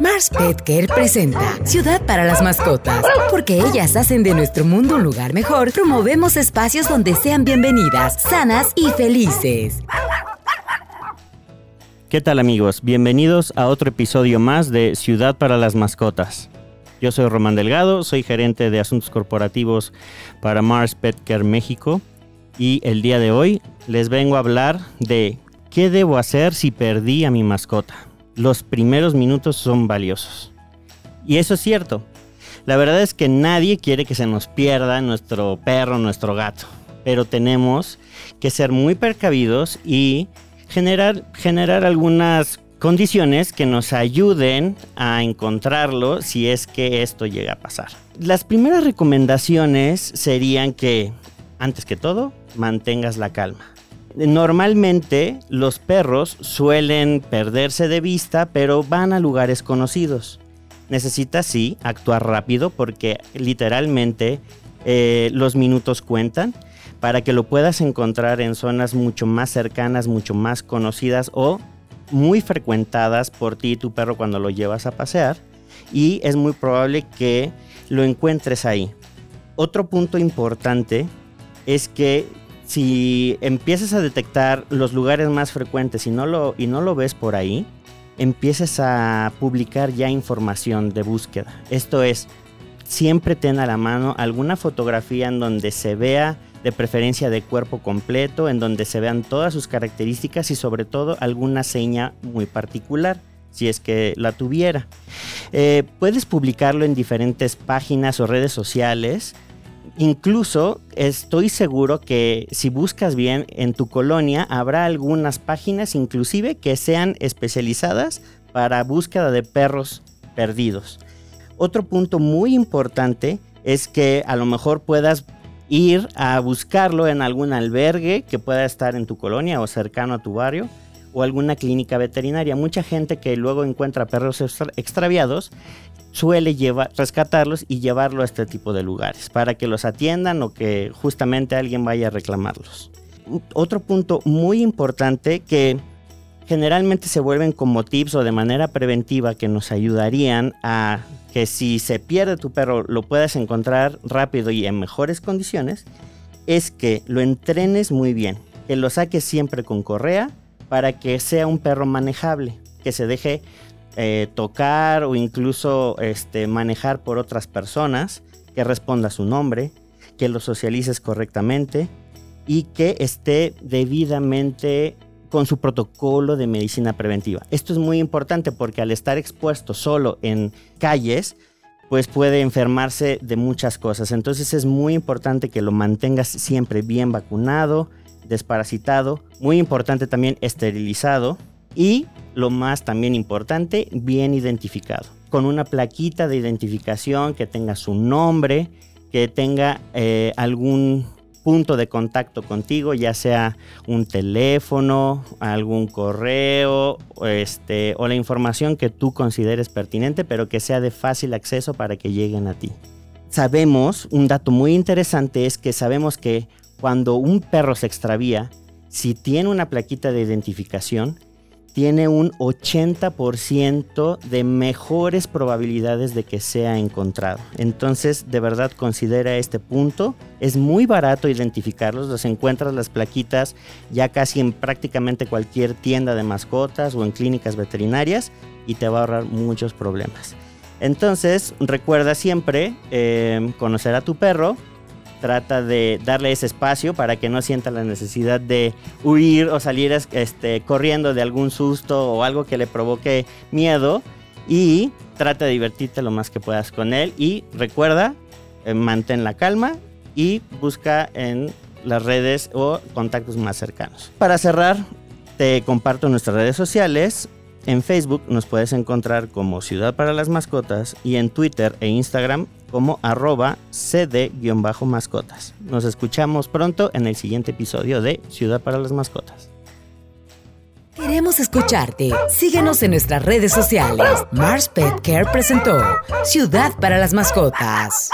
Mars Pet Care presenta Ciudad para las Mascotas. Porque ellas hacen de nuestro mundo un lugar mejor, promovemos espacios donde sean bienvenidas, sanas y felices. ¿Qué tal amigos? Bienvenidos a otro episodio más de Ciudad para las Mascotas. Yo soy Román Delgado, soy gerente de asuntos corporativos para Mars Pet Care México y el día de hoy les vengo a hablar de qué debo hacer si perdí a mi mascota los primeros minutos son valiosos. Y eso es cierto. La verdad es que nadie quiere que se nos pierda nuestro perro, nuestro gato. Pero tenemos que ser muy precavidos y generar, generar algunas condiciones que nos ayuden a encontrarlo si es que esto llega a pasar. Las primeras recomendaciones serían que, antes que todo, mantengas la calma. Normalmente los perros suelen perderse de vista, pero van a lugares conocidos. Necesitas sí actuar rápido porque literalmente eh, los minutos cuentan para que lo puedas encontrar en zonas mucho más cercanas, mucho más conocidas o muy frecuentadas por ti y tu perro cuando lo llevas a pasear y es muy probable que lo encuentres ahí. Otro punto importante es que si empiezas a detectar los lugares más frecuentes y no lo, y no lo ves por ahí, empieces a publicar ya información de búsqueda. Esto es, siempre ten a la mano alguna fotografía en donde se vea de preferencia de cuerpo completo, en donde se vean todas sus características y sobre todo alguna seña muy particular si es que la tuviera. Eh, puedes publicarlo en diferentes páginas o redes sociales Incluso estoy seguro que si buscas bien en tu colonia habrá algunas páginas inclusive que sean especializadas para búsqueda de perros perdidos. Otro punto muy importante es que a lo mejor puedas ir a buscarlo en algún albergue que pueda estar en tu colonia o cercano a tu barrio o alguna clínica veterinaria. Mucha gente que luego encuentra perros extraviados suele llevar, rescatarlos y llevarlo a este tipo de lugares para que los atiendan o que justamente alguien vaya a reclamarlos. Otro punto muy importante que generalmente se vuelven como tips o de manera preventiva que nos ayudarían a que si se pierde tu perro lo puedas encontrar rápido y en mejores condiciones, es que lo entrenes muy bien, que lo saques siempre con correa para que sea un perro manejable, que se deje eh, tocar o incluso este, manejar por otras personas, que responda su nombre, que lo socialices correctamente y que esté debidamente con su protocolo de medicina preventiva. Esto es muy importante porque al estar expuesto solo en calles, pues puede enfermarse de muchas cosas. Entonces es muy importante que lo mantengas siempre bien vacunado, desparasitado, muy importante también esterilizado y lo más también importante, bien identificado, con una plaquita de identificación que tenga su nombre, que tenga eh, algún punto de contacto contigo, ya sea un teléfono, algún correo, este, o la información que tú consideres pertinente, pero que sea de fácil acceso para que lleguen a ti. Sabemos, un dato muy interesante es que sabemos que cuando un perro se extravía, si tiene una plaquita de identificación, tiene un 80% de mejores probabilidades de que sea encontrado. Entonces, de verdad considera este punto. Es muy barato identificarlos, los encuentras las plaquitas ya casi en prácticamente cualquier tienda de mascotas o en clínicas veterinarias y te va a ahorrar muchos problemas. Entonces, recuerda siempre eh, conocer a tu perro, trata de darle ese espacio para que no sienta la necesidad de huir o salir este, corriendo de algún susto o algo que le provoque miedo y trata de divertirte lo más que puedas con él y recuerda, eh, mantén la calma y busca en las redes o contactos más cercanos. Para cerrar, te comparto nuestras redes sociales. En Facebook nos puedes encontrar como Ciudad para las Mascotas y en Twitter e Instagram como arroba cd-mascotas. Nos escuchamos pronto en el siguiente episodio de Ciudad para las Mascotas. Queremos escucharte. Síguenos en nuestras redes sociales. Mars Pet Care presentó Ciudad para las Mascotas.